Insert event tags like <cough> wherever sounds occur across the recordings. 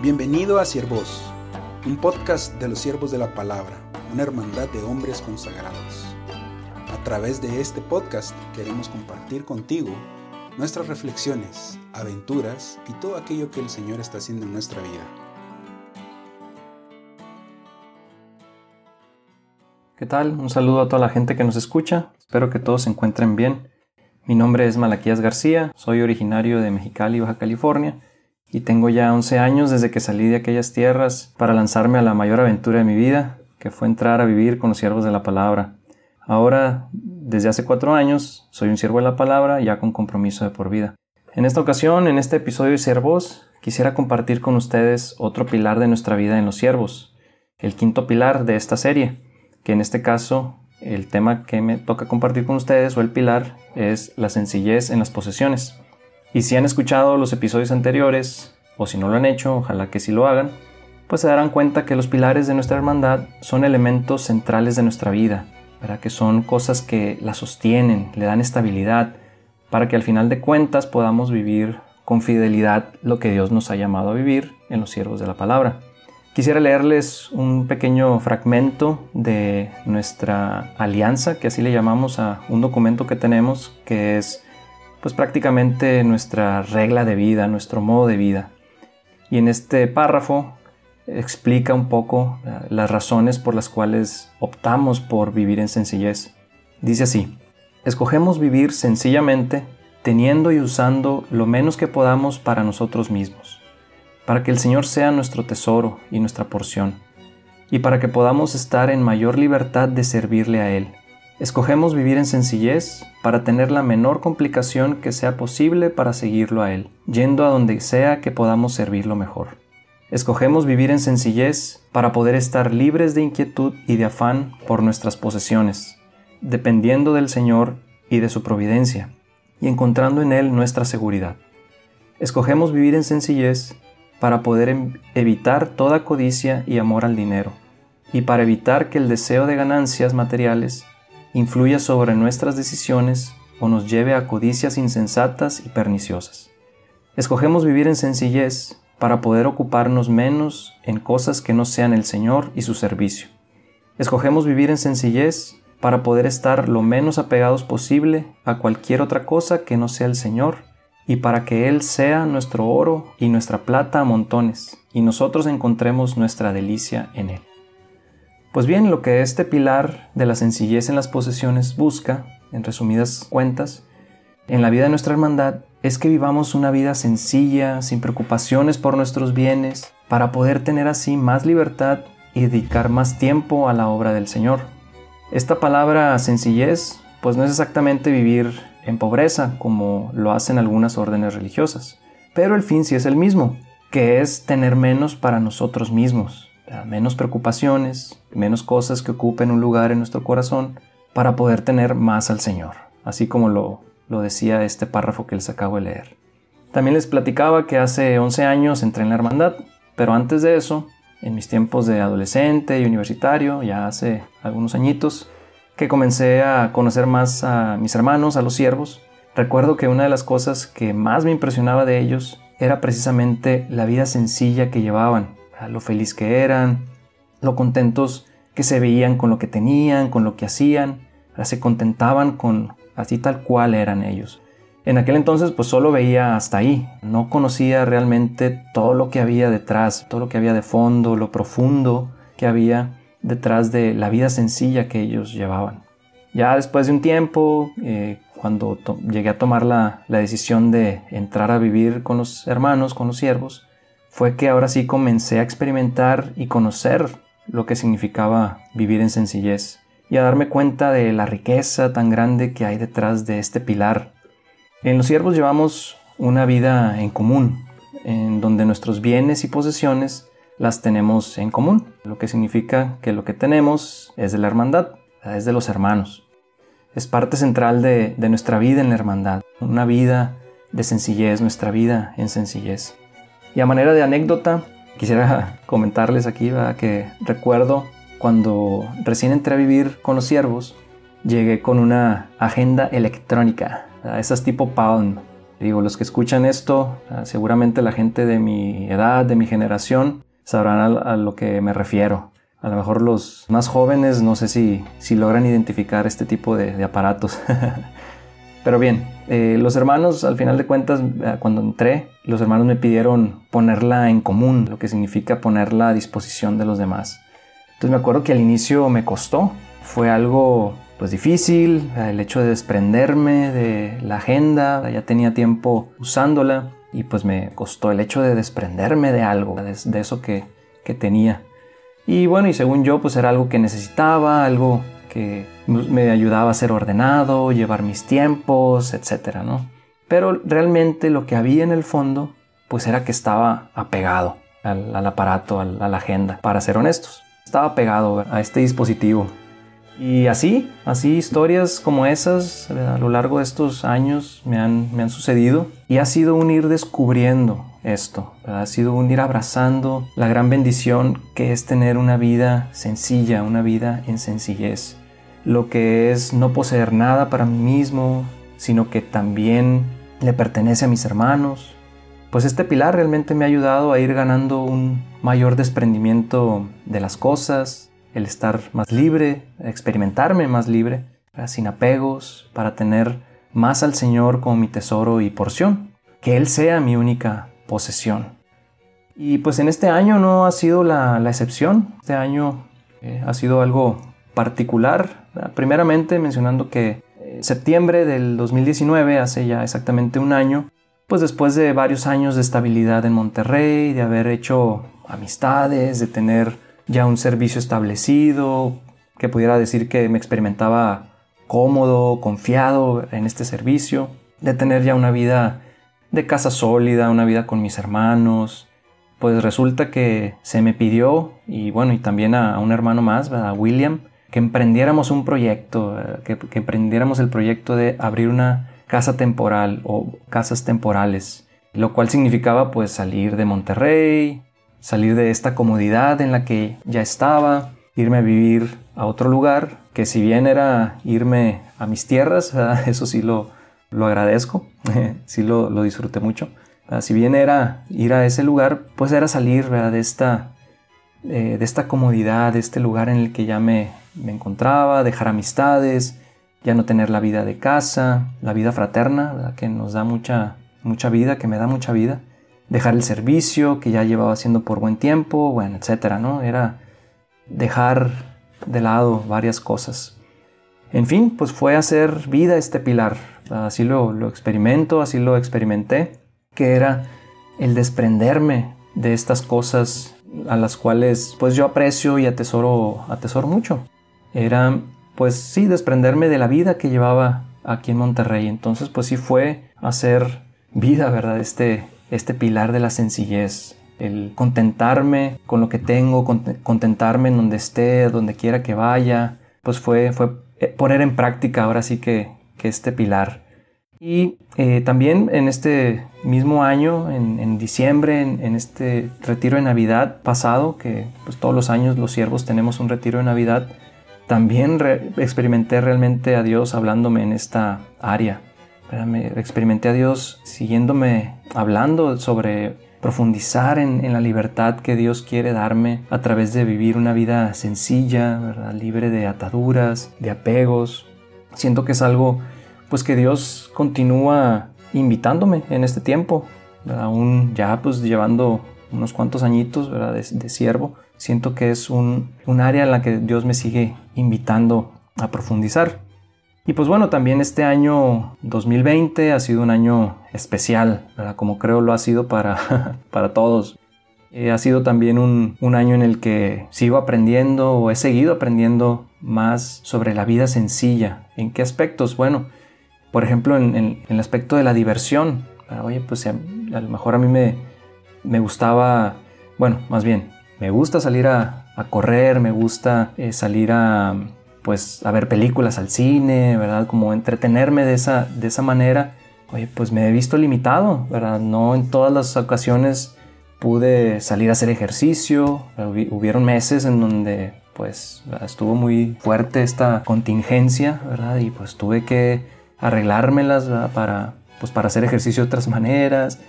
Bienvenido a Siervos, un podcast de los siervos de la palabra, una hermandad de hombres consagrados. A través de este podcast queremos compartir contigo nuestras reflexiones, aventuras y todo aquello que el Señor está haciendo en nuestra vida. ¿Qué tal? Un saludo a toda la gente que nos escucha. Espero que todos se encuentren bien. Mi nombre es Malaquías García, soy originario de Mexicali, Baja California y tengo ya 11 años desde que salí de aquellas tierras para lanzarme a la mayor aventura de mi vida, que fue entrar a vivir con los siervos de la palabra. Ahora, desde hace cuatro años, soy un siervo de la palabra ya con compromiso de por vida. En esta ocasión, en este episodio de Siervos, quisiera compartir con ustedes otro pilar de nuestra vida en los siervos, el quinto pilar de esta serie, que en este caso el tema que me toca compartir con ustedes o el pilar es la sencillez en las posesiones. Y si han escuchado los episodios anteriores, o si no lo han hecho, ojalá que sí lo hagan, pues se darán cuenta que los pilares de nuestra hermandad son elementos centrales de nuestra vida, ¿verdad? que son cosas que la sostienen, le dan estabilidad, para que al final de cuentas podamos vivir con fidelidad lo que Dios nos ha llamado a vivir en los siervos de la palabra. Quisiera leerles un pequeño fragmento de nuestra alianza, que así le llamamos a un documento que tenemos, que es pues prácticamente nuestra regla de vida, nuestro modo de vida. Y en este párrafo explica un poco eh, las razones por las cuales optamos por vivir en sencillez. Dice así, escogemos vivir sencillamente teniendo y usando lo menos que podamos para nosotros mismos, para que el Señor sea nuestro tesoro y nuestra porción, y para que podamos estar en mayor libertad de servirle a Él Escogemos vivir en sencillez para tener la menor complicación que sea posible para seguirlo a Él, yendo a donde sea que podamos servirlo mejor. Escogemos vivir en sencillez para poder estar libres de inquietud y de afán por nuestras posesiones, dependiendo del Señor y de su providencia, y encontrando en Él nuestra seguridad. Escogemos vivir en sencillez para poder em-, evitar toda codicia y amor al dinero, y para evitar que el deseo de ganancias materiales influya sobre nuestras decisiones o nos lleve a codicias insensatas y perniciosas. Escogemos vivir en sencillez para poder ocuparnos menos en cosas que no sean el Señor y su servicio. Escogemos vivir en sencillez para poder estar lo menos apegados posible a cualquier otra cosa que no sea el Señor y para que Él sea nuestro oro y nuestra plata a montones y nosotros encontremos nuestra delicia en Él. Pues bien, lo que este pilar de la sencillez en las posesiones busca, en resumidas cuentas, en la vida de nuestra hermandad, es que vivamos una vida sencilla, sin preocupaciones por nuestros bienes, para poder tener así más libertad y dedicar más tiempo a la obra del Señor. Esta palabra sencillez, pues no es exactamente vivir en pobreza, como lo hacen algunas órdenes religiosas, pero el fin sí es el mismo, que es tener menos para nosotros mismos, menos preocupaciones, menos cosas que ocupen un lugar en nuestro corazón para poder tener más al Señor, así como lo, lo decía este párrafo que les acabo de leer. También les platicaba que hace 11 años entré en la hermandad, pero antes de eso, en mis tiempos de adolescente y universitario, ya hace algunos añitos, que comencé a conocer más a mis hermanos, a los siervos, recuerdo que una de las cosas que más me impresionaba de ellos era precisamente la vida sencilla que llevaban, lo feliz que eran, lo contentos que se veían con lo que tenían, con lo que hacían, se contentaban con así tal cual eran ellos. En aquel entonces pues solo veía hasta ahí, no conocía realmente todo lo que había detrás, todo lo que había de fondo, lo profundo que había detrás de la vida sencilla que ellos llevaban. Ya después de un tiempo, eh, cuando llegué a tomar la, la decisión de entrar a vivir con los hermanos, con los siervos, fue que ahora sí comencé a experimentar y conocer lo que significaba vivir en sencillez y a darme cuenta de la riqueza tan grande que hay detrás de este pilar. En los siervos llevamos una vida en común, en donde nuestros bienes y posesiones las tenemos en común, lo que significa que lo que tenemos es de la hermandad, es de los hermanos. Es parte central de, de nuestra vida en la hermandad, una vida de sencillez, nuestra vida en sencillez. Y a manera de anécdota, quisiera <laughs> comentarles aquí que recuerdo cuando recién entré a vivir con los siervos, llegué con una agenda electrónica, esas tipo Palm, Digo, los que escuchan esto, seguramente la gente de mi edad, de mi generación, sabrán a, lo que me refiero. A lo mejor los más jóvenes no sé si, si logran identificar este tipo de, aparatos. <laughs> Pero bien, eh, los hermanos, al final de cuentas, eh, cuando entré, los hermanos me pidieron ponerla en común, lo que significa ponerla a disposición de los demás. Entonces me acuerdo que al inicio me costó, fue algo pues difícil, el hecho de desprenderme de la agenda, ya tenía tiempo usándola y pues me costó el hecho de desprenderme de algo, de, eso que, que tenía. Y bueno, y según yo, pues era algo que necesitaba, algo que me ayudaba a ser ordenado, llevar mis tiempos, etcétera, ¿no? Pero realmente lo que había en el fondo, pues era que estaba apegado al, aparato, a la agenda, para ser honestos. Estaba pegado a este dispositivo. Y así, así historias como esas a lo largo de estos años me han, me han sucedido y ha sido un ir descubriendo esto, ha sido un ir abrazando la gran bendición que es tener una vida sencilla, una vida en sencillez. Lo que es no poseer nada para mí mismo, sino que también le pertenece a mis hermanos. Pues este pilar realmente me ha ayudado a ir ganando un mayor desprendimiento de las cosas, el estar más libre, experimentarme más libre, sin apegos, para tener más al Señor como mi tesoro y porción, que Él sea mi única posesión. Y pues en este año no ha sido la, excepción, este año eh, ha sido algo particular, primeramente mencionando que en eh, septiembre del 2019, hace ya exactamente un año, pues después de varios años de estabilidad en Monterrey, de haber hecho amistades, de tener ya un servicio establecido, que pudiera decir que me experimentaba cómodo, confiado en este servicio, de tener ya una vida de casa sólida, una vida con mis hermanos. Pues resulta que se me pidió, y bueno, y también a, un hermano más, a William, que emprendiéramos un proyecto, eh, que, emprendiéramos el proyecto de abrir una casa temporal o casas temporales, lo cual significaba pues salir de Monterrey, salir de esta comodidad en la que ya estaba, irme a vivir a otro lugar, que si bien era irme a mis tierras, <laughs> eso sí lo, lo agradezco, <laughs> sí lo, lo, disfruté mucho. Si bien era ir a ese lugar, pues era salir de, esta, eh, de esta comodidad, de este lugar en el que ya me, me encontraba, dejar amistades, ya no tener la vida de casa, la vida fraterna, que nos da mucha, mucha vida, que me da mucha vida dejar el servicio que ya llevaba haciendo por buen tiempo, bueno, etcétera, ¿no? Era dejar de lado varias cosas. En fin, pues fue hacer vida este pilar. Así lo, lo experimento, así lo experimenté, que era el desprenderme de estas cosas a las cuales pues yo aprecio y atesoro, atesoro mucho. Era pues sí, desprenderme de la vida que llevaba aquí en Monterrey. Entonces pues sí fue hacer vida, ¿verdad? Este, este pilar de la sencillez, el contentarme con lo que tengo, contentarme en donde esté, donde quiera que vaya, pues fue, fue eh, poner en práctica ahora sí que, este pilar. Y eh, también en este mismo año, en, diciembre, en, este retiro de Navidad pasado, que pues todos los años los siervos tenemos un retiro de Navidad, también experimenté realmente a Dios hablándome en esta área. Experimenté a Dios siguiéndome hablando sobre profundizar en, la libertad que Dios quiere darme a través de vivir una vida sencilla, libre de ataduras, de apegos. Siento que es algo pues que Dios continúa invitándome en este tiempo, aún ya pues llevando unos cuantos añitos De, siervo, siento que es un, un área en la que Dios me sigue invitando a profundizar. Y pues bueno, también este año 2020 ha sido un año especial, como creo lo ha sido para, <laughs> para todos. Eh, ha sido también un, año en el que sigo aprendiendo o he seguido aprendiendo más sobre la vida sencilla. ¿En qué aspectos? Bueno, por ejemplo, en, el aspecto de la diversión. Oye, pues a, lo mejor a mí me, me, gustaba, bueno, más bien, me gusta salir a, correr, me gusta eh, salir a, pues a ver películas al cine, ¿verdad? Como entretenerme de esa, de esa manera. Oye, pues me he visto limitado, ¿verdad? No en todas las ocasiones pude salir a hacer ejercicio. Hubieron meses en donde pues estuvo muy fuerte esta contingencia, ¿verdad? Y pues tuve que arreglármelas para, pues para hacer ejercicio de otras maneras,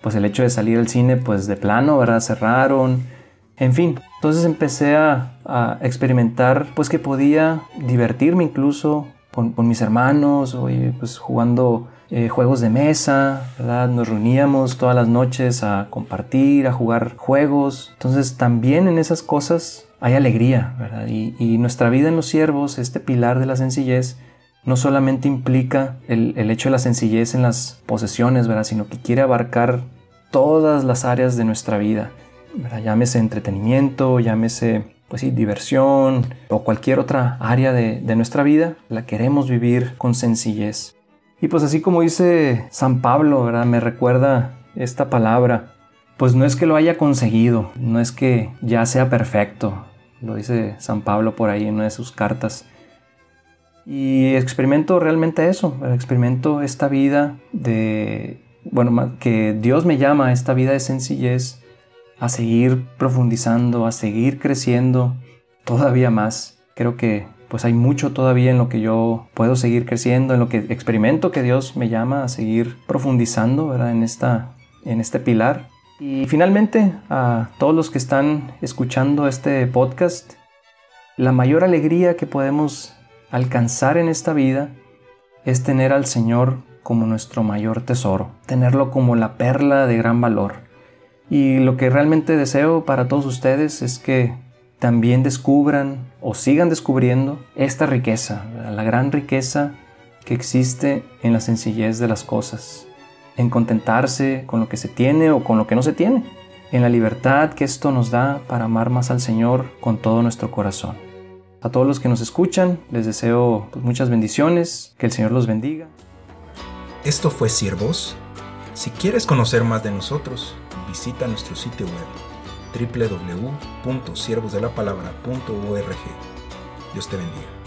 pues el hecho de salir al cine pues de plano, ¿verdad? Cerraron, en fin, entonces empecé a, experimentar pues que podía divertirme incluso con, mis hermanos, pues jugando eh, juegos de mesa, ¿verdad? Nos reuníamos todas las noches a compartir, a jugar juegos. Entonces también en esas cosas hay alegría, ¿verdad? Y, nuestra vida en los siervos, este pilar de la sencillez, no solamente implica el, hecho de la sencillez en las posesiones, ¿verdad? Sino que quiere abarcar todas las áreas de nuestra vida. ¿verdad? Llámese entretenimiento, llámese pues sí, diversión o cualquier otra área de, de nuestra vida, la queremos vivir con sencillez. Y pues así como dice San Pablo, ¿verdad? Me recuerda esta palabra. Pues no es que lo haya conseguido, no es que ya sea perfecto, lo dice San Pablo por ahí en una de sus cartas. Y experimento realmente eso, experimento esta vida de, bueno, que Dios me llama a esta vida de sencillez, a seguir profundizando, a seguir creciendo todavía más. Creo que pues hay mucho todavía en lo que yo puedo seguir creciendo, en lo que experimento que Dios me llama a seguir profundizando, ¿verdad? En, esta, en este pilar. Y finalmente, a todos los que están escuchando este podcast, la mayor alegría que podemos alcanzar en esta vida es tener al Señor como nuestro mayor tesoro, tenerlo como la perla de gran valor. Y lo que realmente deseo para todos ustedes es que también descubran o sigan descubriendo esta riqueza, la gran riqueza que existe en la sencillez de las cosas, en contentarse con lo que se tiene o con lo que no se tiene, en la libertad que esto nos da para amar más al Señor con todo nuestro corazón. A todos los que nos escuchan, les deseo pues, muchas bendiciones, que el Señor los bendiga. Esto fue Siervos. Si quieres conocer más de nosotros, visita nuestro sitio web www.siervosdelapalabra.org. Dios te bendiga.